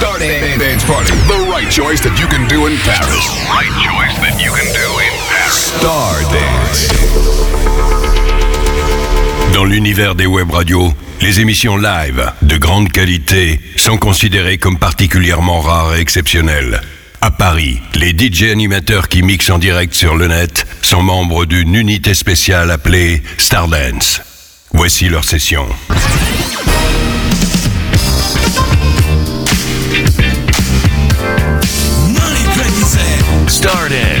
Star Dance Party. The right choice that you can do in Paris. Right choice that you can do in Paris. Star Dance. Dans l'univers des web radios, les émissions live de grande qualité sont considérées comme particulièrement rares et exceptionnelles. À Paris, les DJ animateurs qui mixent en direct sur le net sont membres d'une unité spéciale appelée Stardance. Voici leur session. started.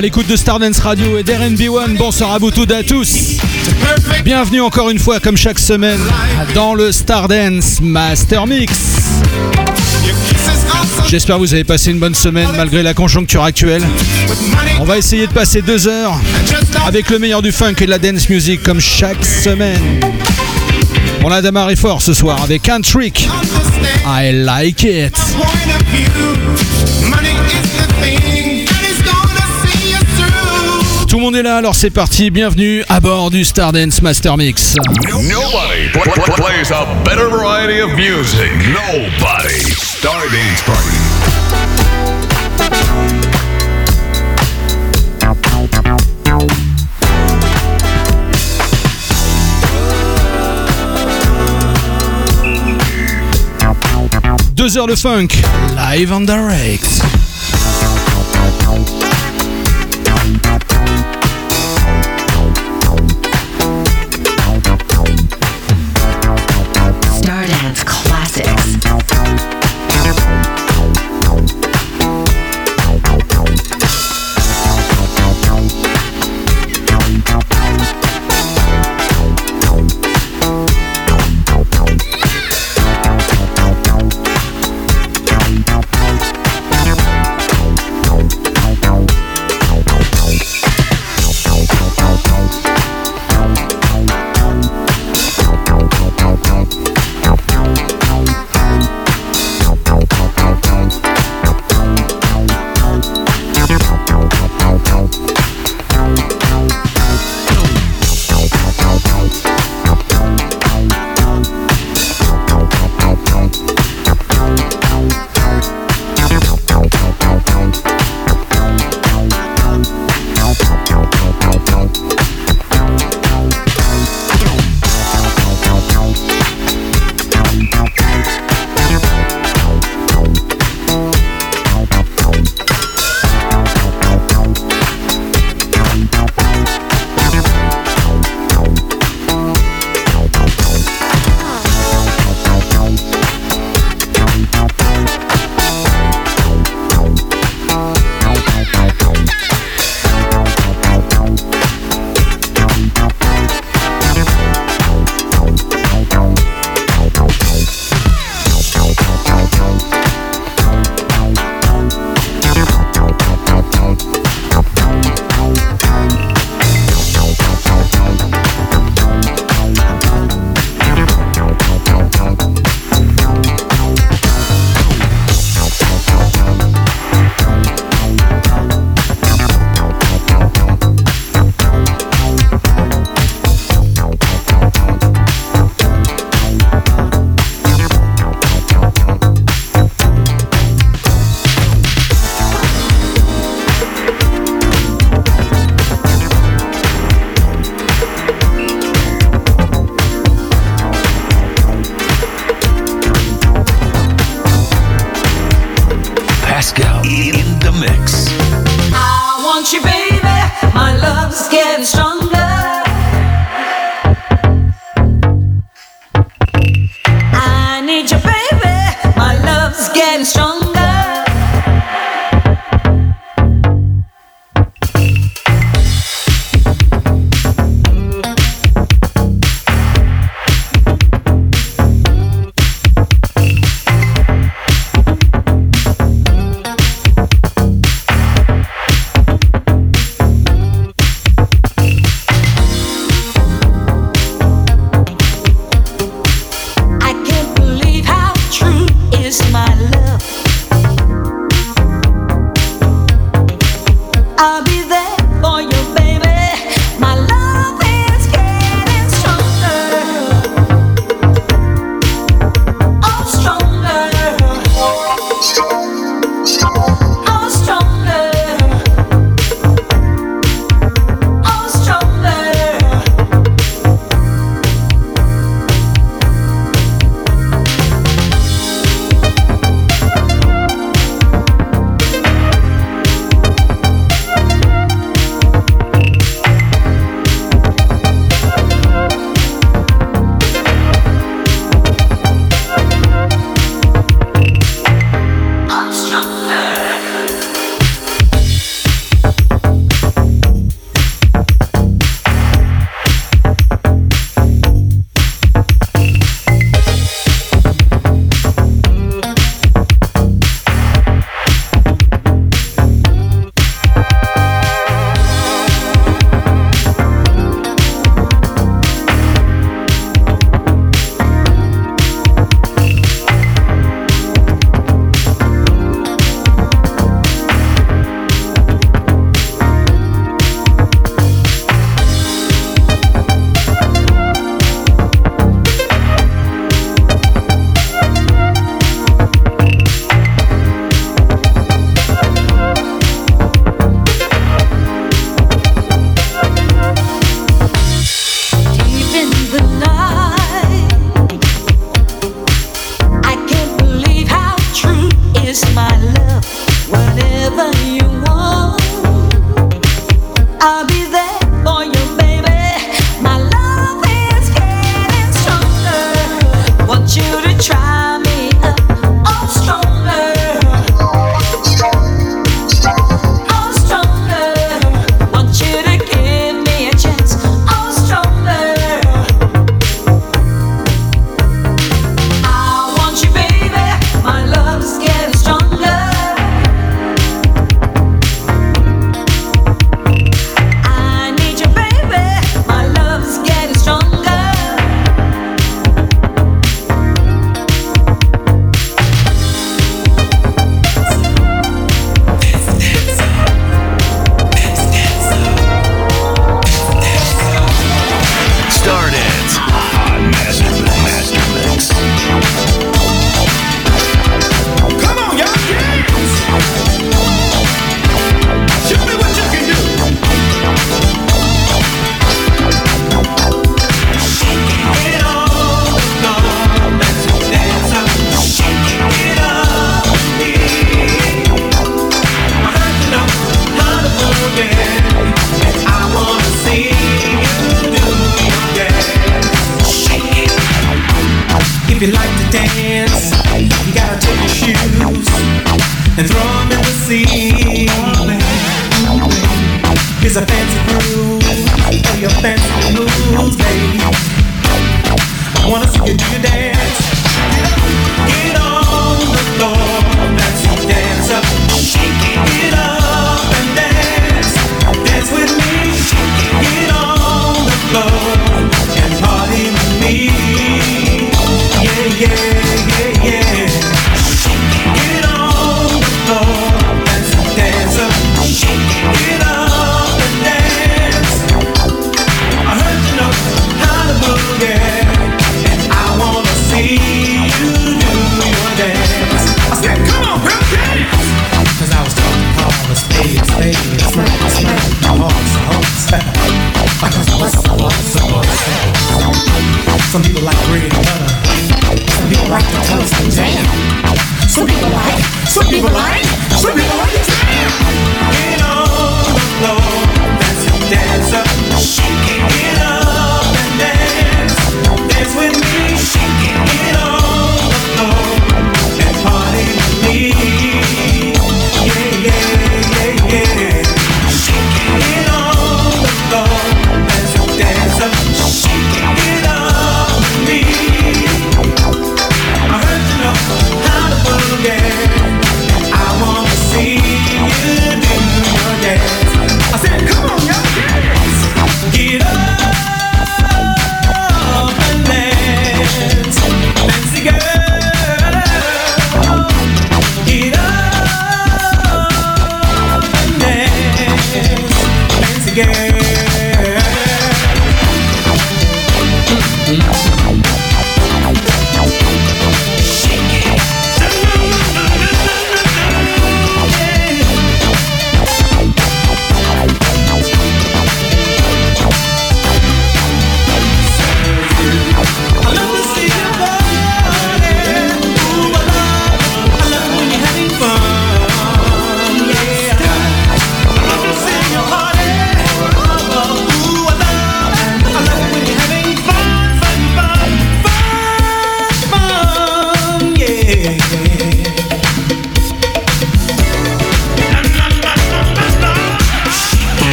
À l'écoute de Stardance Radio et d'RNB1, bonsoir à vous toutes et à tous. Bienvenue encore une fois, comme chaque semaine, dans le Stardance Master Mix. J'espère que vous avez passé une bonne semaine malgré la conjoncture actuelle. On va essayer de passer deux heures avec le meilleur du funk et de la dance music comme chaque semaine. On a démarré fort ce soir avec un trick. I like it. Tout le monde est là, alors c'est parti. Bienvenue à bord du Stardance Master Mix. Nobody pl- pl- plays a better variety of music. Nobody. Star Dance Party. Deux heures de funk, live and direct.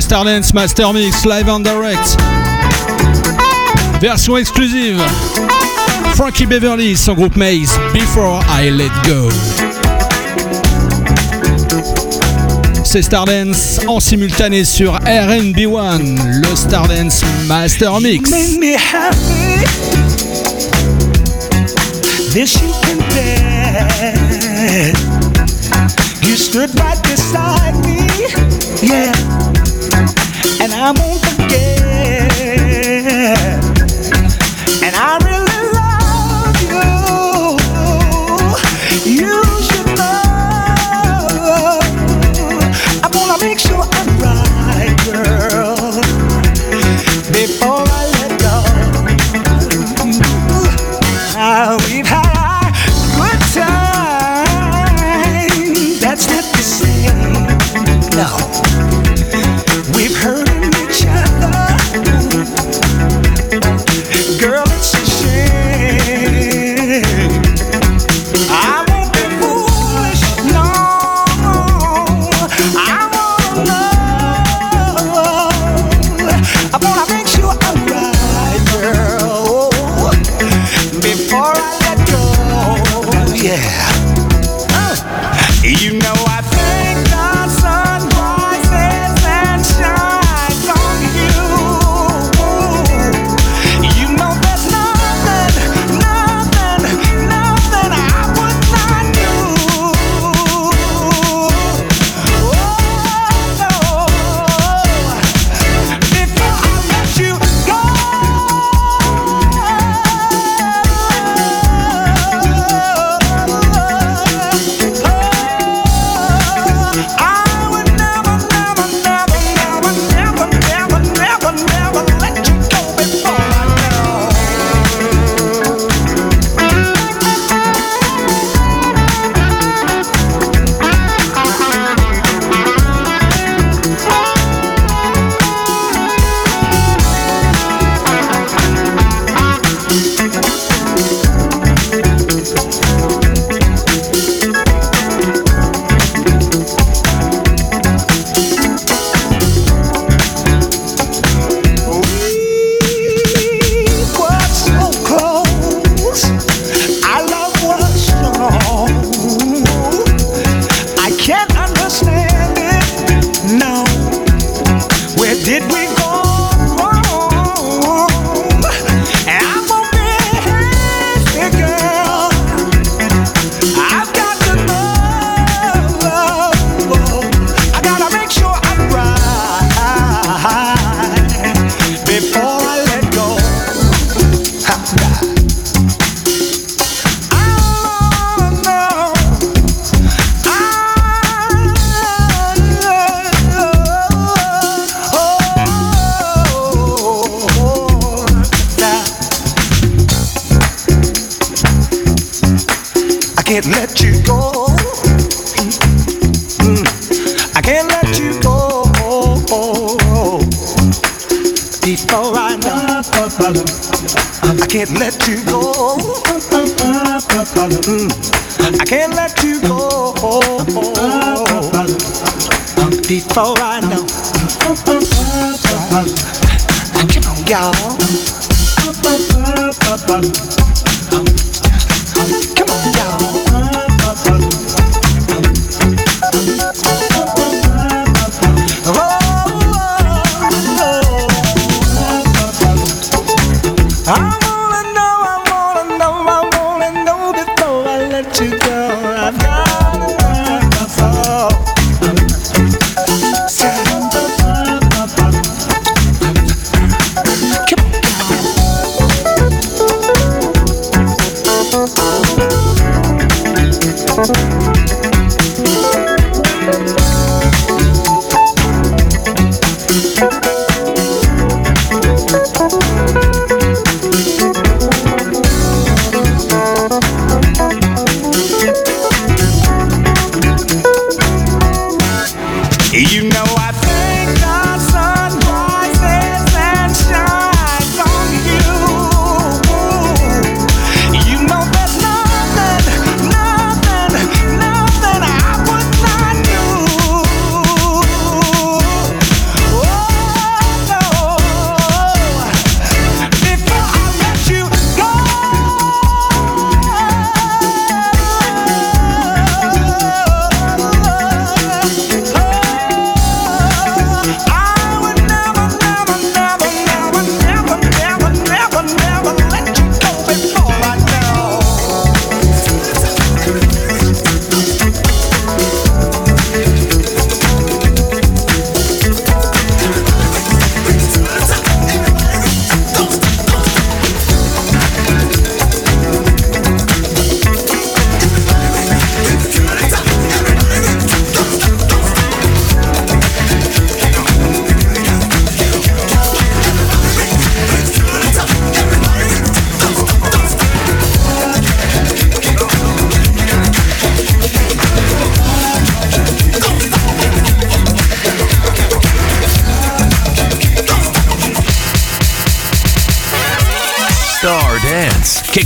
Le Stardance Master Mix Live and Direct. Version exclusive. Frankie Beverly, son groupe Maze, Before I Let Go. C'est Stardance en simultané sur RNB1, le Stardance Master Mix. You stood right beside me, yeah, and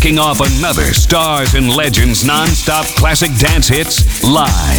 kicking off another Stars and Legends non-stop classic dance hits live.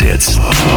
Hits.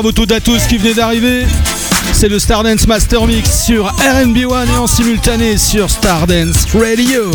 Bravo tout à tous qui venez d'arriver. C'est le Stardance Master Mix sur RNB One et en simultané sur Stardance Radio.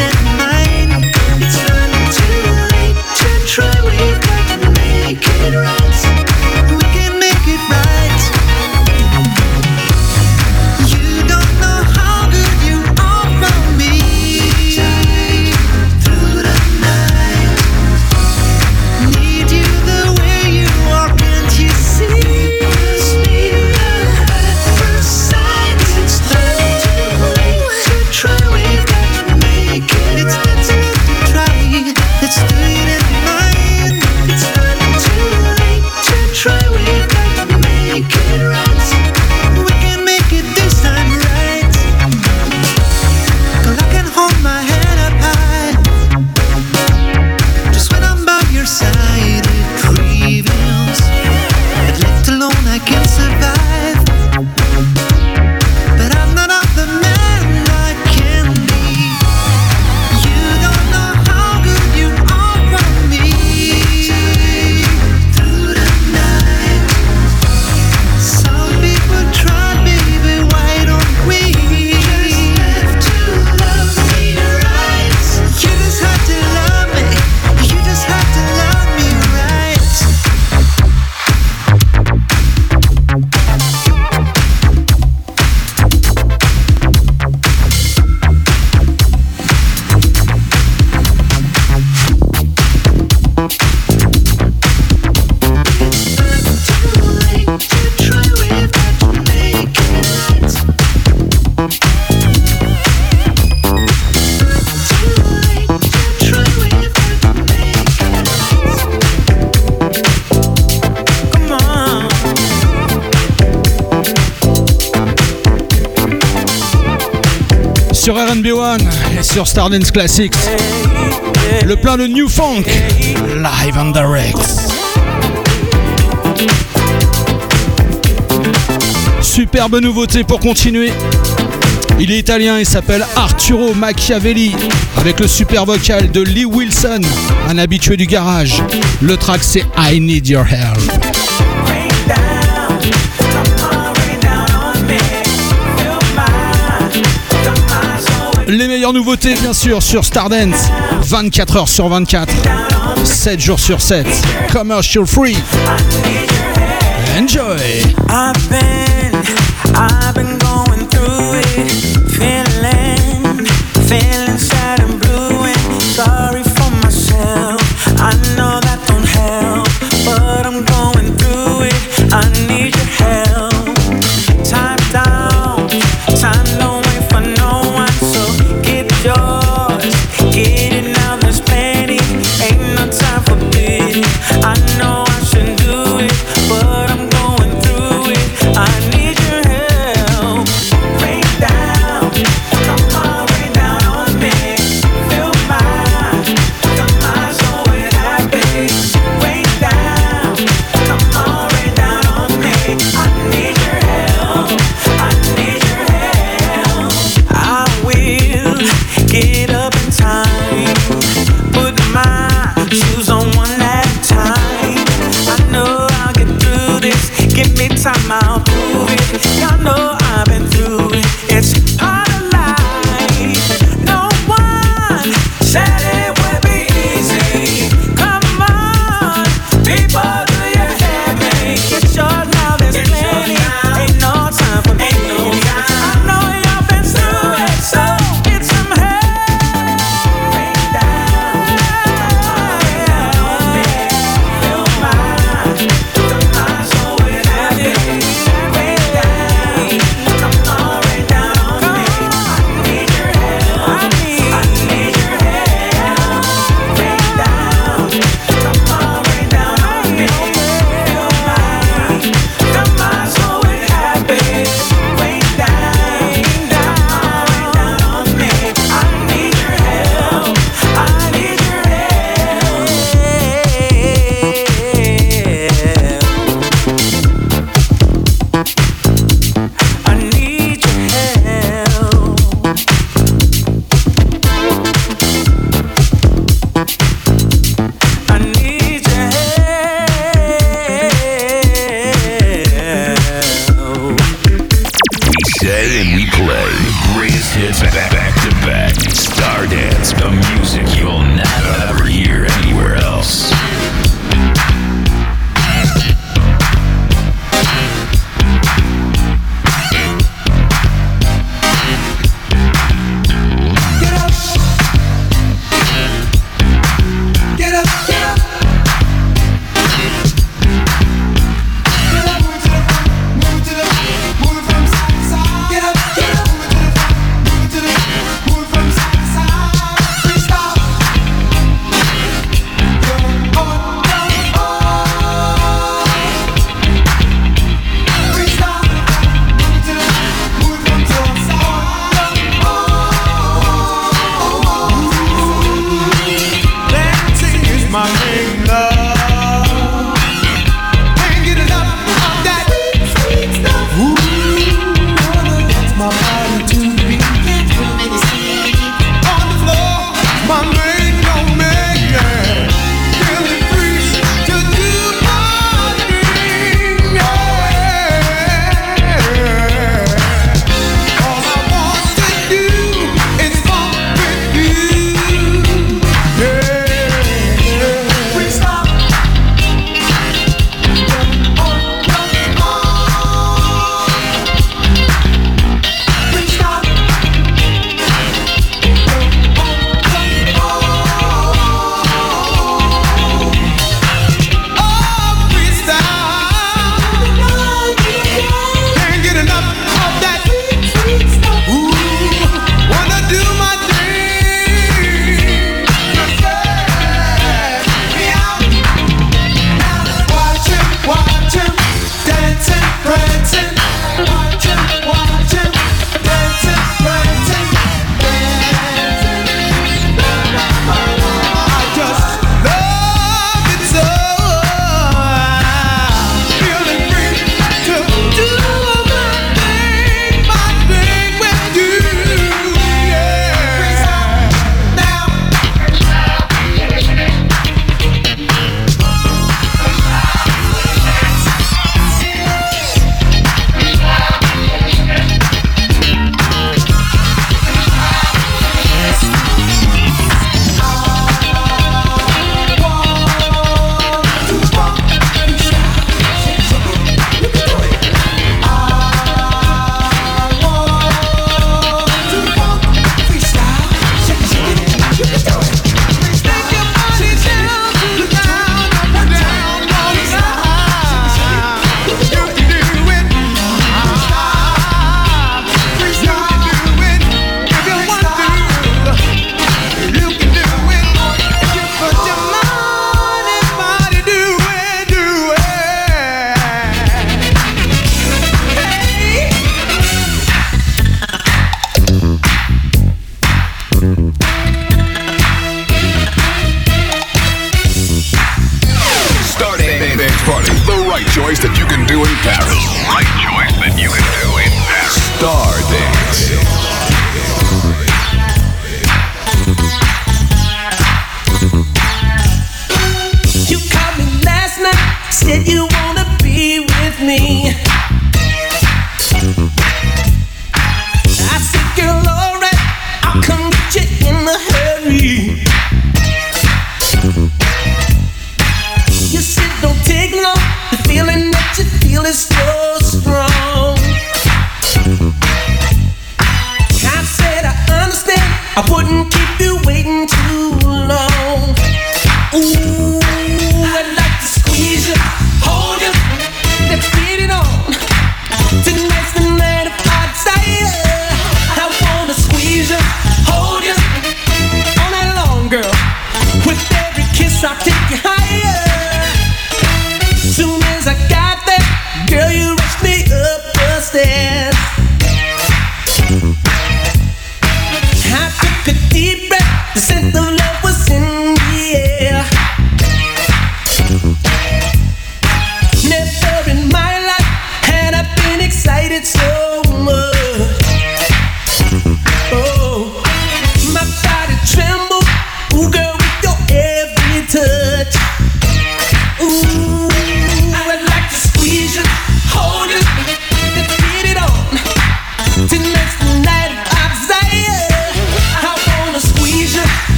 in my sur Stardance Classics. Le plein de New Funk, live and direct. Superbe nouveauté pour continuer. Il est italien et s'appelle Arturo Machiavelli avec le super vocal de Lee Wilson, un habitué du garage. Le track c'est I Need Your Help. nouveautés, bien sûr, sur Stardance. 24 heures sur 24, 7 jours sur 7. Commercial free. Enjoy.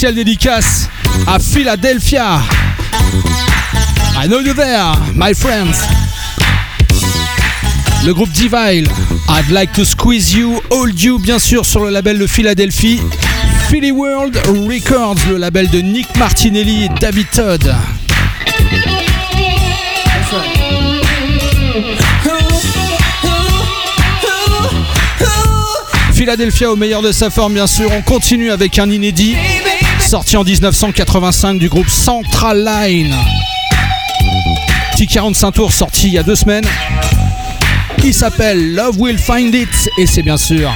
spéciale dédicace à Philadelphia. I know you there, my friends. Le groupe Divine, I'd like to squeeze you, hold you, bien sûr, sur le label de Philadelphie. Philly World Records, le label de Nick Martinelli et David Todd. Philadelphia au meilleur de sa forme, bien sûr. On continue avec un inédit sorti en 1985 du groupe Central Line. Petit 45 tours sorti il y a deux semaines. Qui s'appelle Love Will Find It. Et c'est bien sûr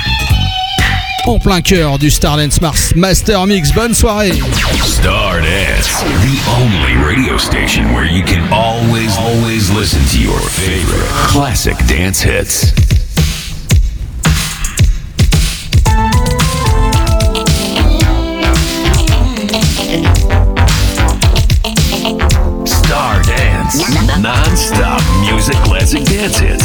en plein cœur du Stardance Mars Master Mix. Bonne soirée. Stardance, the only radio station where you can always, always listen to your favorite classic dance hits. That's it.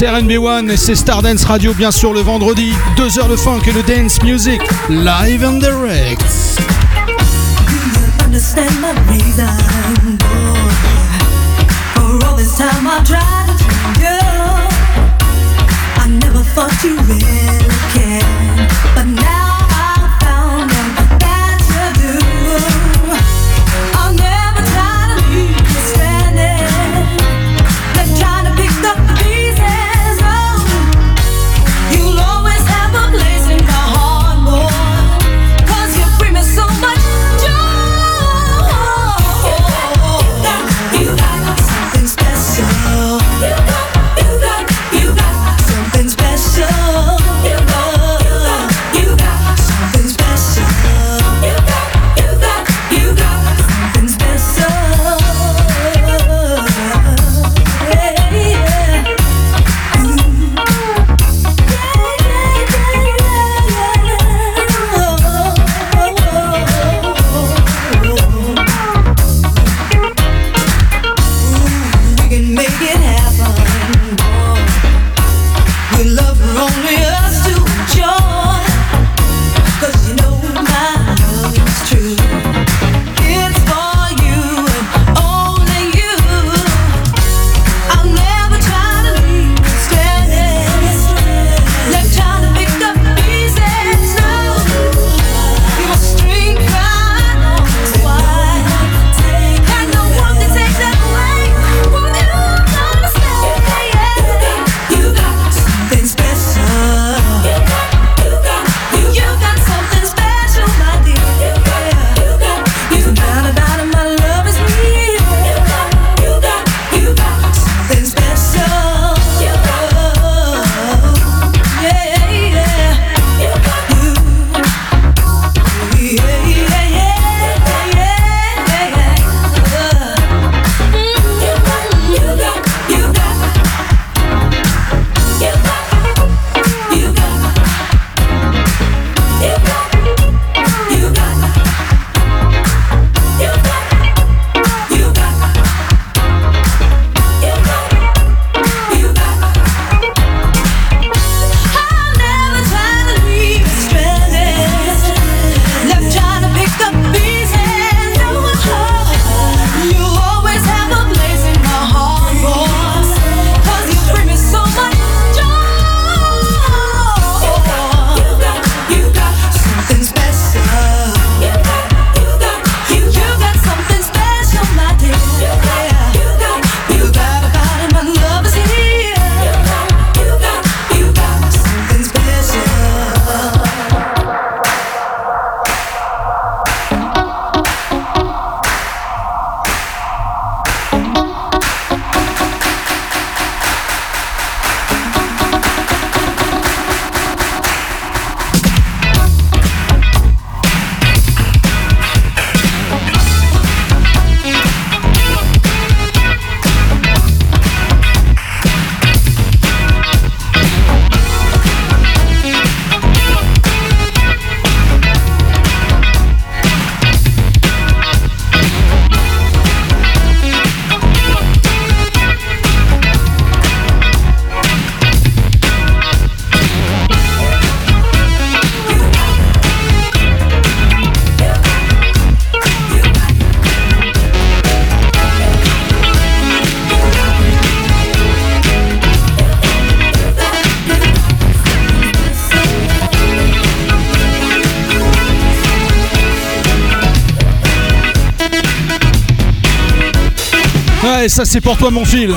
c'est RNB1 et c'est Stardance Radio, bien sûr, le vendredi. 2 heures de funk et de dance music, live and direct. Ça c'est pour toi mon fil.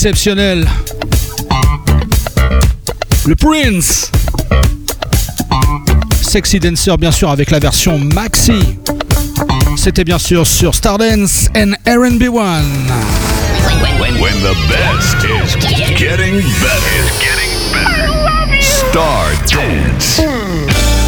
Exceptionnel. Le Prince. Sexy Dancer, bien sûr, avec la version Maxi. C'était bien sûr sur Stardance and RB1. When, the best is getting better. Is getting better. Star Dance. Stardance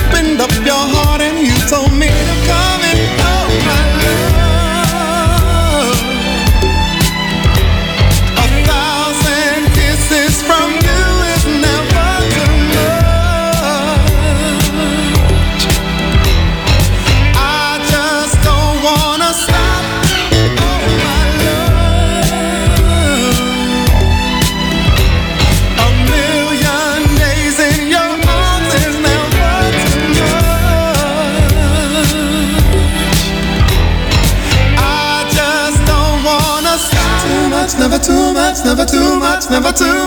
to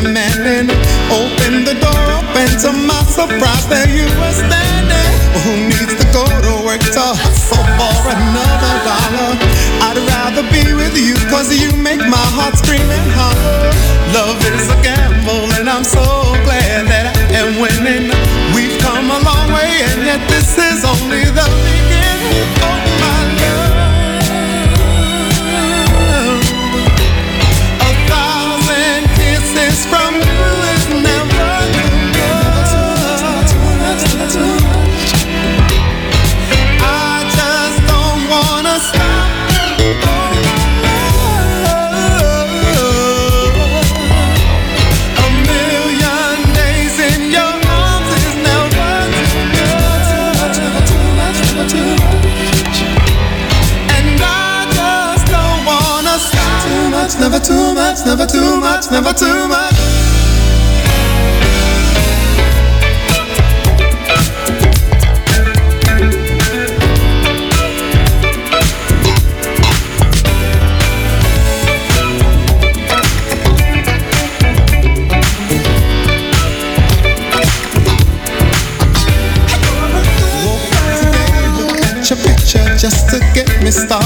demanding. Open the door open to my surprise, there you were standing. Much, never too much, never too much. just to get me started.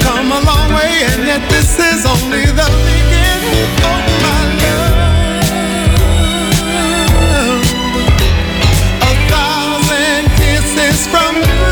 come a long way, and yet this is only the beginning of my love. A thousand kisses from you.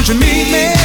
Don't you meet me?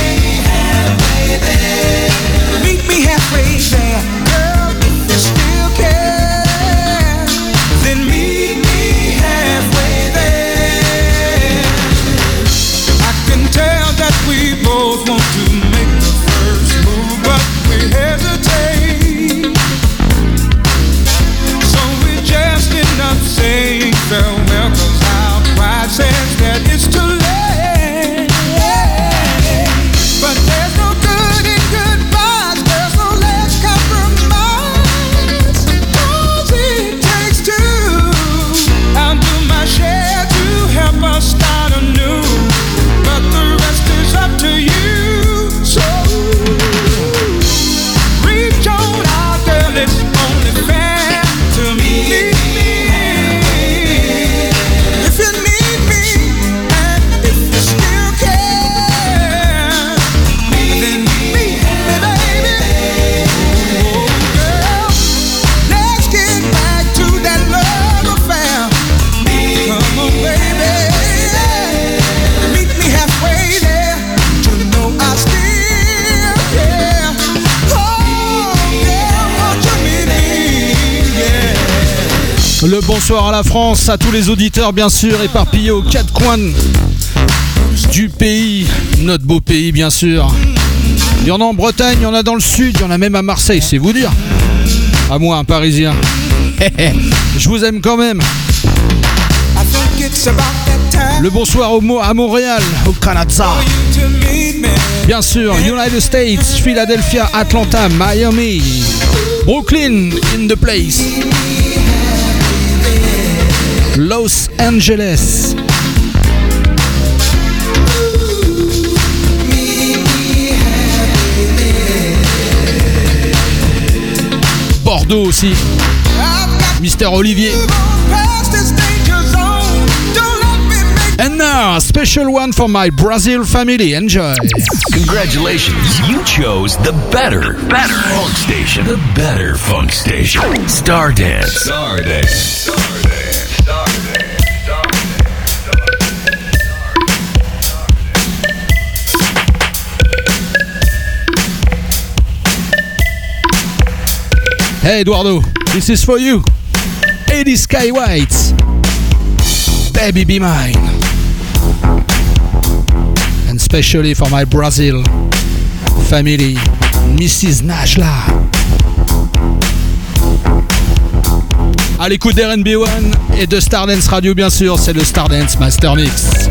À la France, à tous les auditeurs bien sûr, éparpillés aux quatre coins du pays, notre beau pays bien sûr. Il y en a en Bretagne, il y en a dans le sud, il y en a même à Marseille, c'est vous dire. À moi, un Parisien. Je vous aime quand même. Le bonsoir au Mo- à Montréal, au Canada. Bien sûr, United States, Philadelphia, Atlanta, Miami, Brooklyn in the place. Los Angeles. Bordeaux aussi. Mister Olivier. And now, a special one for my Brazil family. Enjoy. Congratulations, you chose the better, better funk station. The better funk station. Stardance. Stardance. Hey Eduardo, this is for you. Eddie Sky White. Baby be mine. And especially for my Brazil family, Mrs. Najla. À l'écoute d'RNB1 et de Stardance Radio bien sûr, c'est le Stardance Master Mix.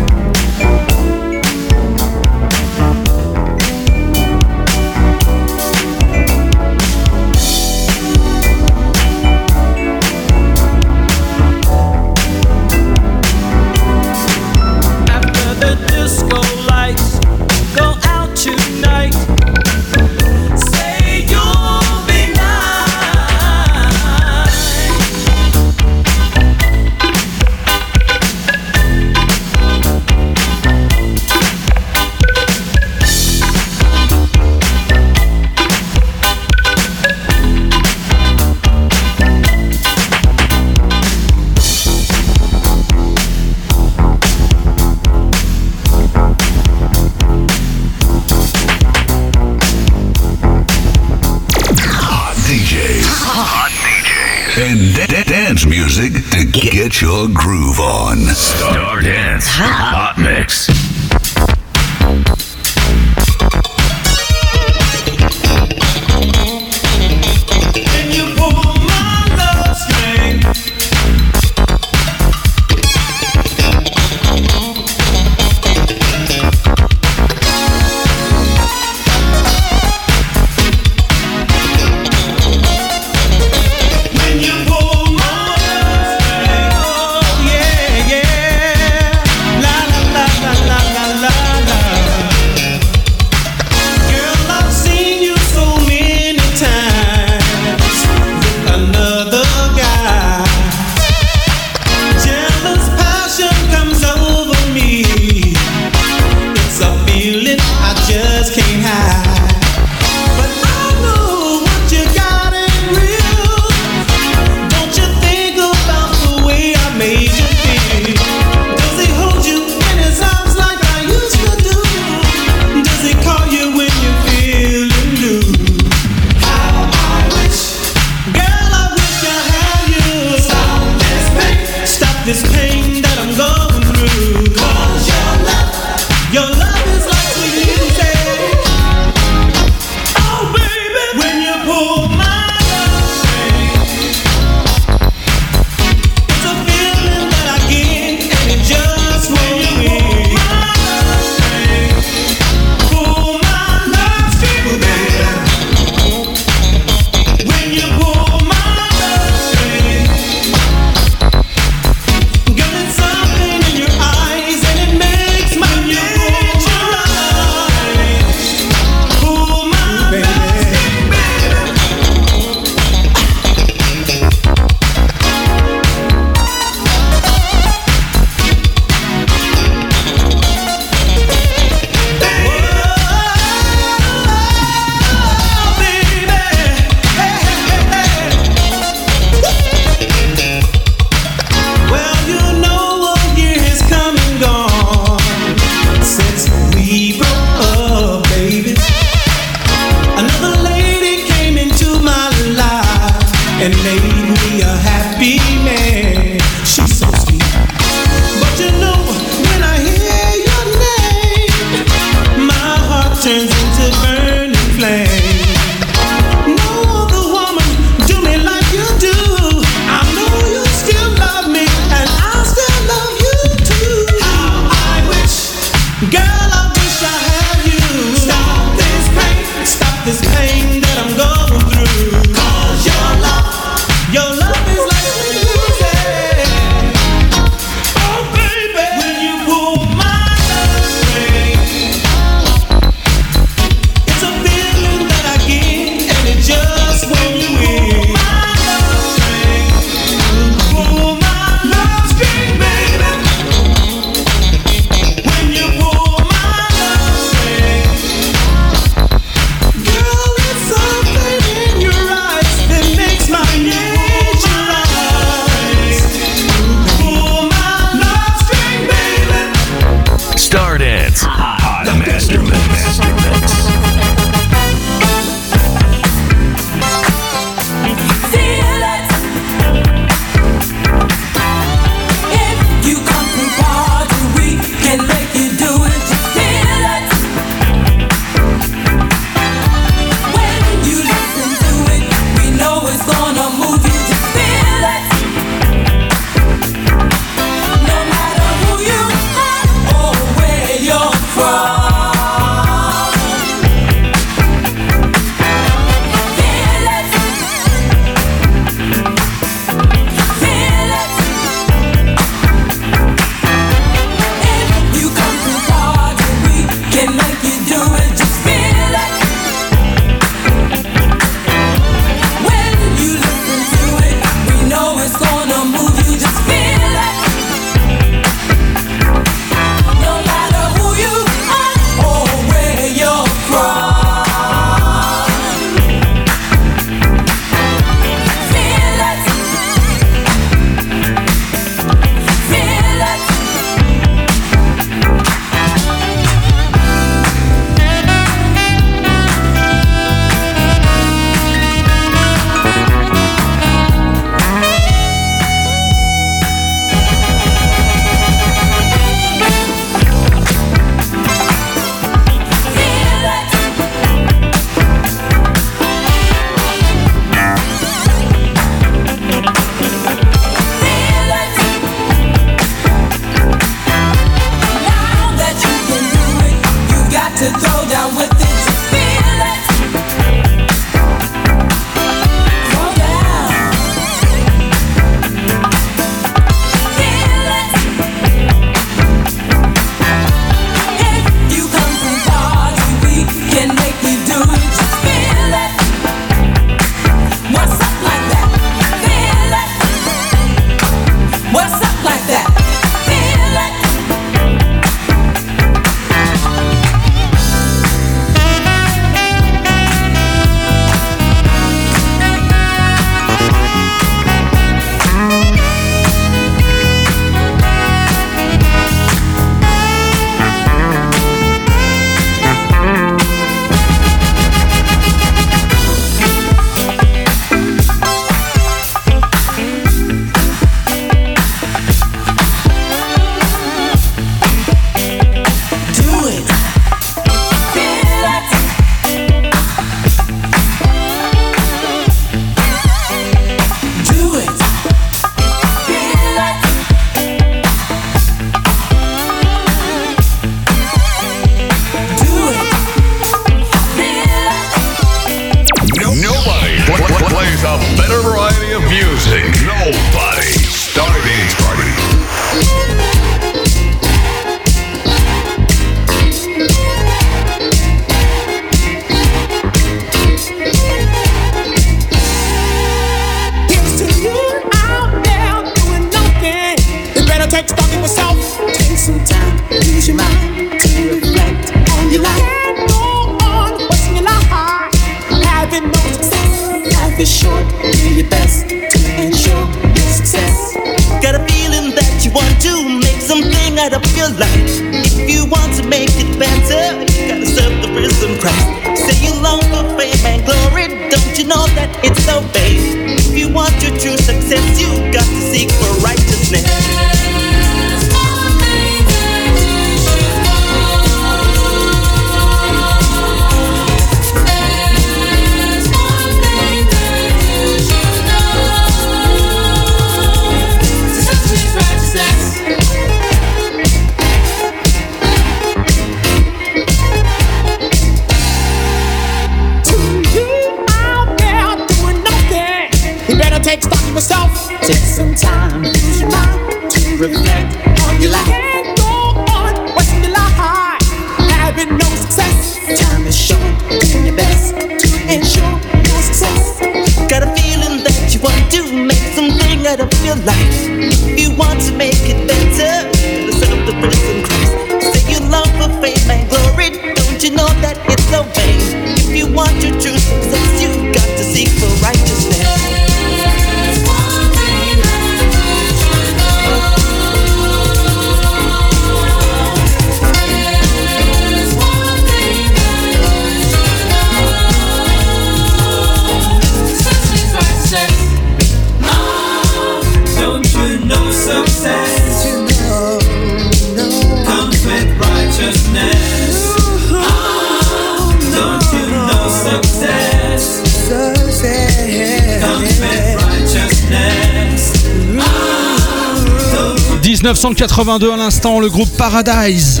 1982 à l'instant, le groupe Paradise.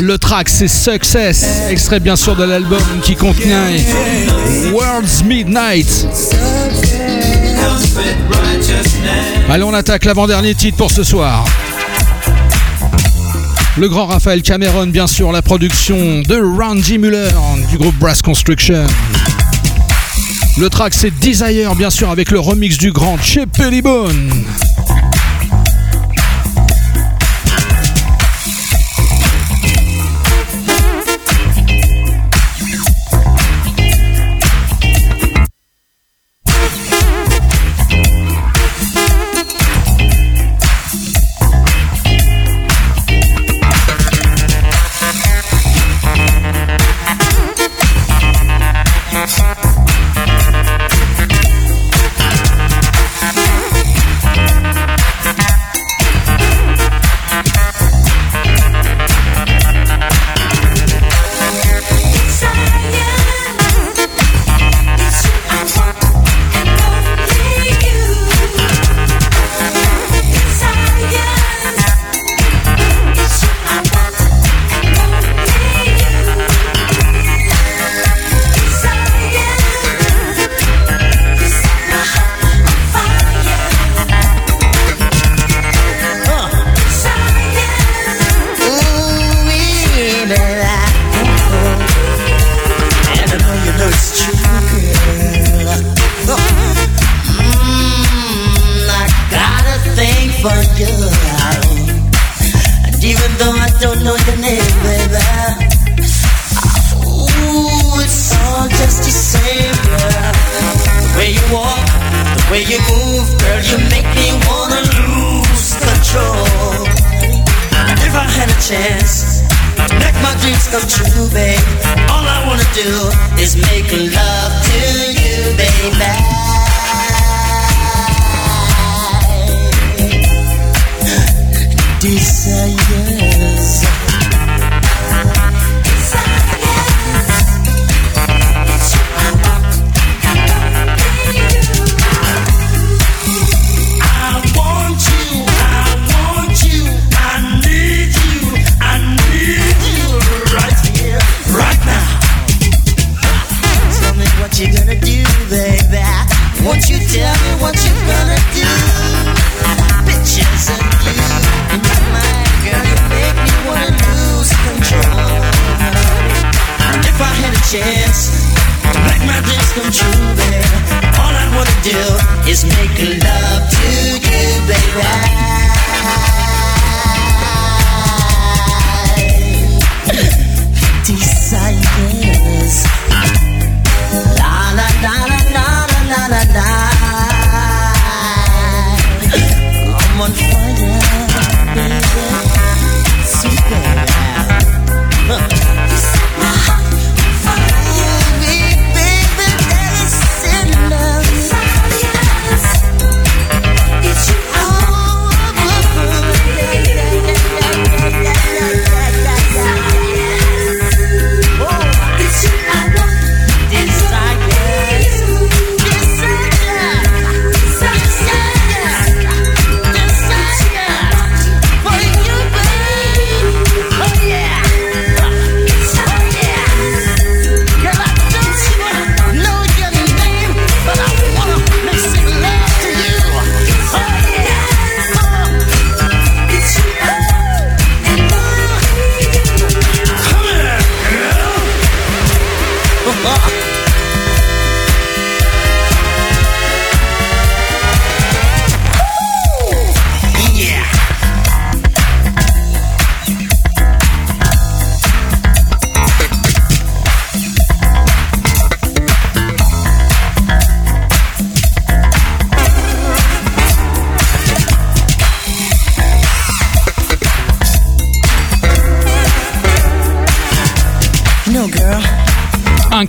Le track c'est Success, extrait bien sûr de l'album qui contenait World's Midnight. Allez, on attaque l'avant-dernier titre pour ce soir. Le grand Raphaël Cameron, bien sûr, la production de Randy Muller du groupe Brass Construction. Le track c'est Desire, bien sûr, avec le remix du grand Chip Pettibone.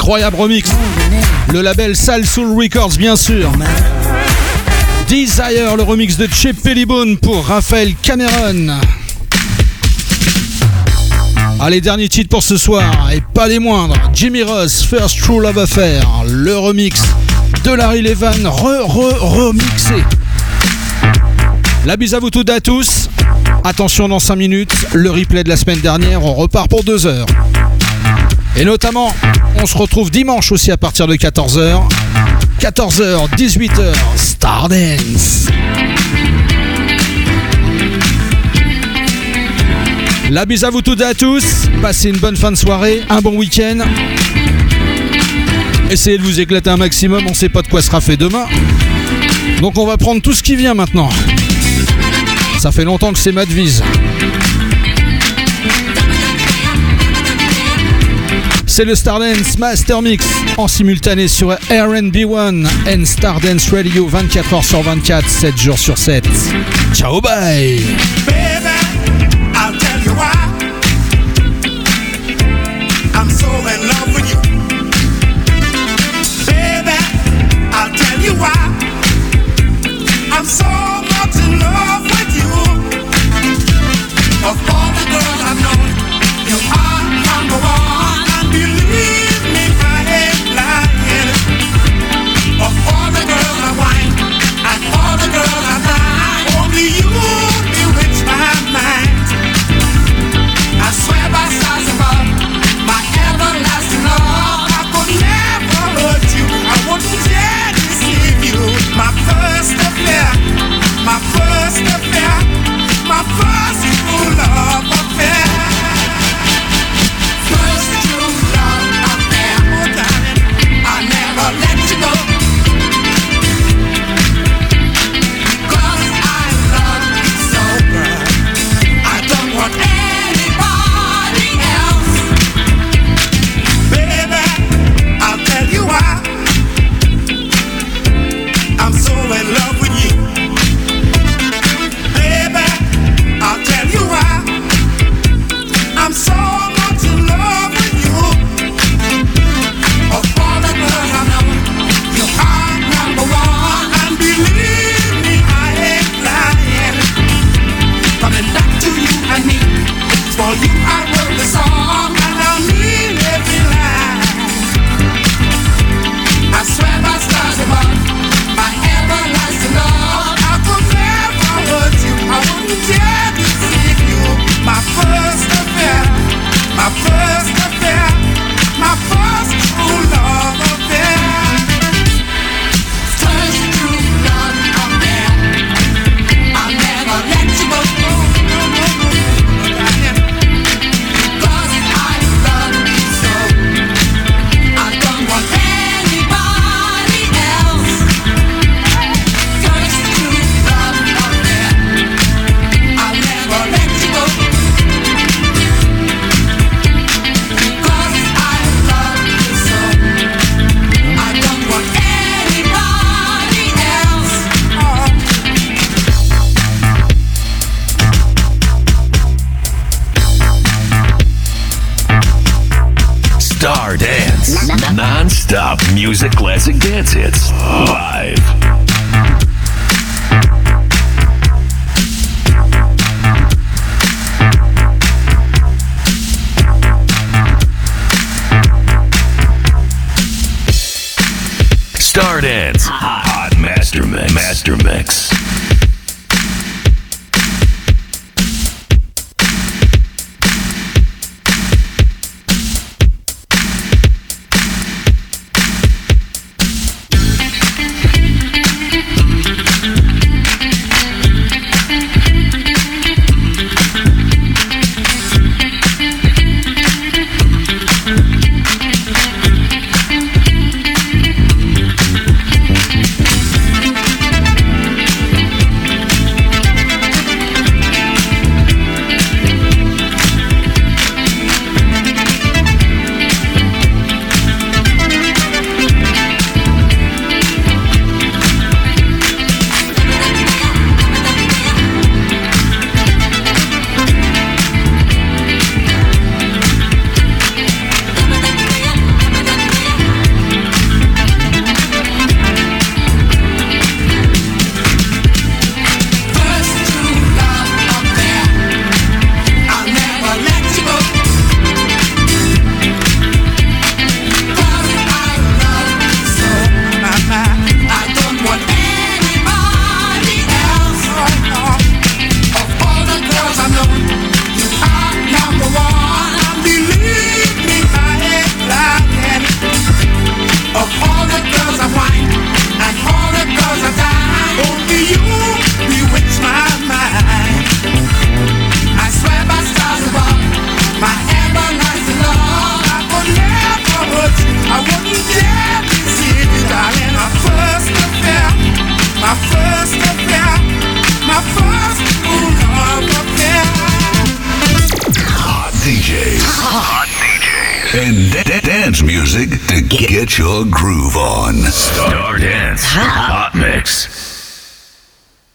Incroyable remix. Le label Sal Soul Records, bien sûr. Desire, le remix de Chip Pellibone pour Raphaël Cameron. Allez, dernier titre pour ce soir, et pas les moindres. Jimmy Ross, First True Love Affair, le remix de Larry Levan, re-re-remixé. La bise à vous toutes et à tous. Attention, dans 5 minutes, le replay de la semaine dernière, on repart pour 2 heures. Et notamment, on se retrouve dimanche aussi à partir de 14h. 14h, 18h, Stardance. La bise à vous toutes et à tous. Passez une bonne fin de soirée, un bon week-end. Essayez de vous éclater un maximum, on sait pas de quoi sera fait demain. Donc on va prendre tout ce qui vient maintenant. Ça fait longtemps que c'est ma devise. C'est le Stardance Master Mix en simultané sur RB1 and Stardance Radio 24h sur 24, 7 jours sur 7. Ciao bye